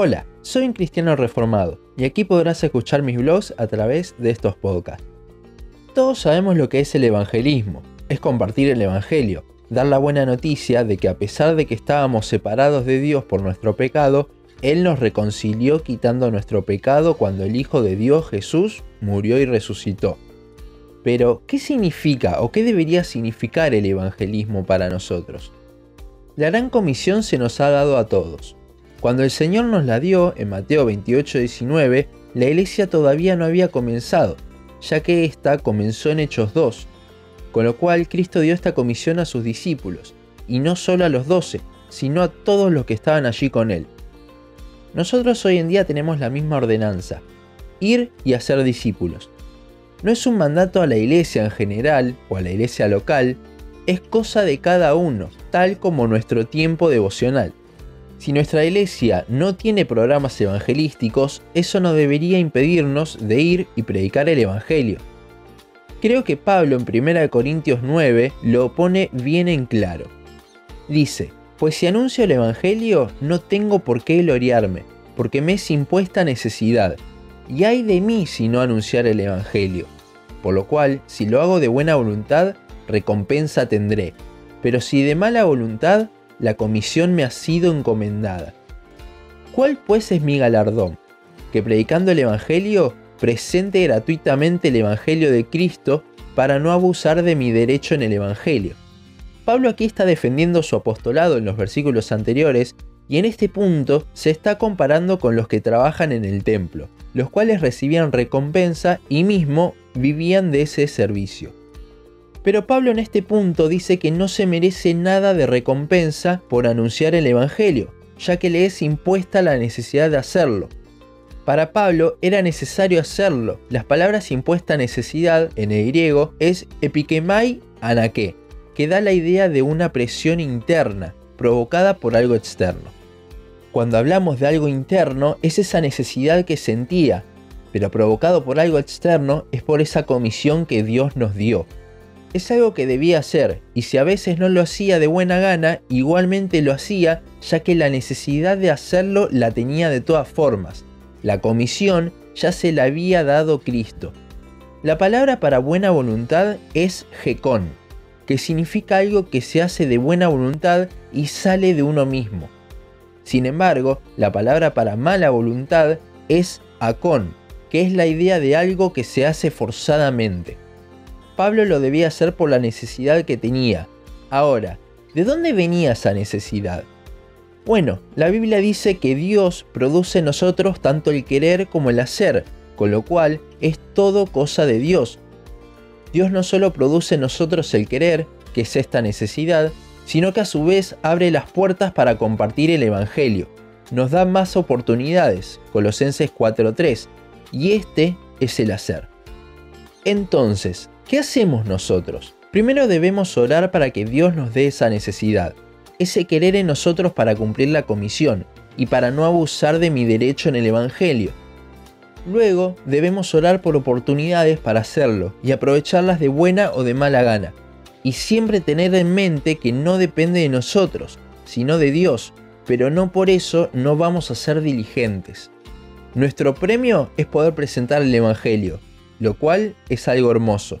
Hola, soy un cristiano reformado y aquí podrás escuchar mis blogs a través de estos podcasts. Todos sabemos lo que es el evangelismo, es compartir el evangelio, dar la buena noticia de que a pesar de que estábamos separados de Dios por nuestro pecado, Él nos reconcilió quitando nuestro pecado cuando el Hijo de Dios Jesús murió y resucitó. Pero, ¿qué significa o qué debería significar el evangelismo para nosotros? La gran comisión se nos ha dado a todos. Cuando el Señor nos la dio, en Mateo 28, 19, la iglesia todavía no había comenzado, ya que ésta comenzó en Hechos 2, con lo cual Cristo dio esta comisión a sus discípulos, y no solo a los doce, sino a todos los que estaban allí con él. Nosotros hoy en día tenemos la misma ordenanza, ir y hacer discípulos. No es un mandato a la iglesia en general o a la iglesia local, es cosa de cada uno, tal como nuestro tiempo devocional. Si nuestra iglesia no tiene programas evangelísticos, eso no debería impedirnos de ir y predicar el Evangelio. Creo que Pablo en 1 Corintios 9 lo pone bien en claro. Dice, pues si anuncio el Evangelio no tengo por qué gloriarme, porque me es impuesta necesidad, y hay de mí si no anunciar el Evangelio. Por lo cual, si lo hago de buena voluntad, recompensa tendré, pero si de mala voluntad, la comisión me ha sido encomendada. ¿Cuál pues es mi galardón? Que predicando el Evangelio presente gratuitamente el Evangelio de Cristo para no abusar de mi derecho en el Evangelio. Pablo aquí está defendiendo su apostolado en los versículos anteriores y en este punto se está comparando con los que trabajan en el templo, los cuales recibían recompensa y mismo vivían de ese servicio. Pero Pablo en este punto dice que no se merece nada de recompensa por anunciar el Evangelio, ya que le es impuesta la necesidad de hacerlo, para Pablo era necesario hacerlo. Las palabras impuesta necesidad en el griego es epikemai anake, que da la idea de una presión interna, provocada por algo externo. Cuando hablamos de algo interno, es esa necesidad que sentía, pero provocado por algo externo es por esa comisión que Dios nos dio. Es algo que debía hacer, y si a veces no lo hacía de buena gana, igualmente lo hacía, ya que la necesidad de hacerlo la tenía de todas formas. La comisión ya se la había dado Cristo. La palabra para buena voluntad es jecón, que significa algo que se hace de buena voluntad y sale de uno mismo. Sin embargo, la palabra para mala voluntad es acón, que es la idea de algo que se hace forzadamente. Pablo lo debía hacer por la necesidad que tenía. Ahora, ¿de dónde venía esa necesidad? Bueno, la Biblia dice que Dios produce en nosotros tanto el querer como el hacer, con lo cual es todo cosa de Dios. Dios no solo produce en nosotros el querer, que es esta necesidad, sino que a su vez abre las puertas para compartir el Evangelio. Nos da más oportunidades, Colosenses 4.3, y este es el hacer. Entonces, ¿qué hacemos nosotros? Primero debemos orar para que Dios nos dé esa necesidad ese querer en nosotros para cumplir la comisión y para no abusar de mi derecho en el Evangelio. Luego debemos orar por oportunidades para hacerlo y aprovecharlas de buena o de mala gana. Y siempre tener en mente que no depende de nosotros, sino de Dios, pero no por eso no vamos a ser diligentes. Nuestro premio es poder presentar el Evangelio, lo cual es algo hermoso.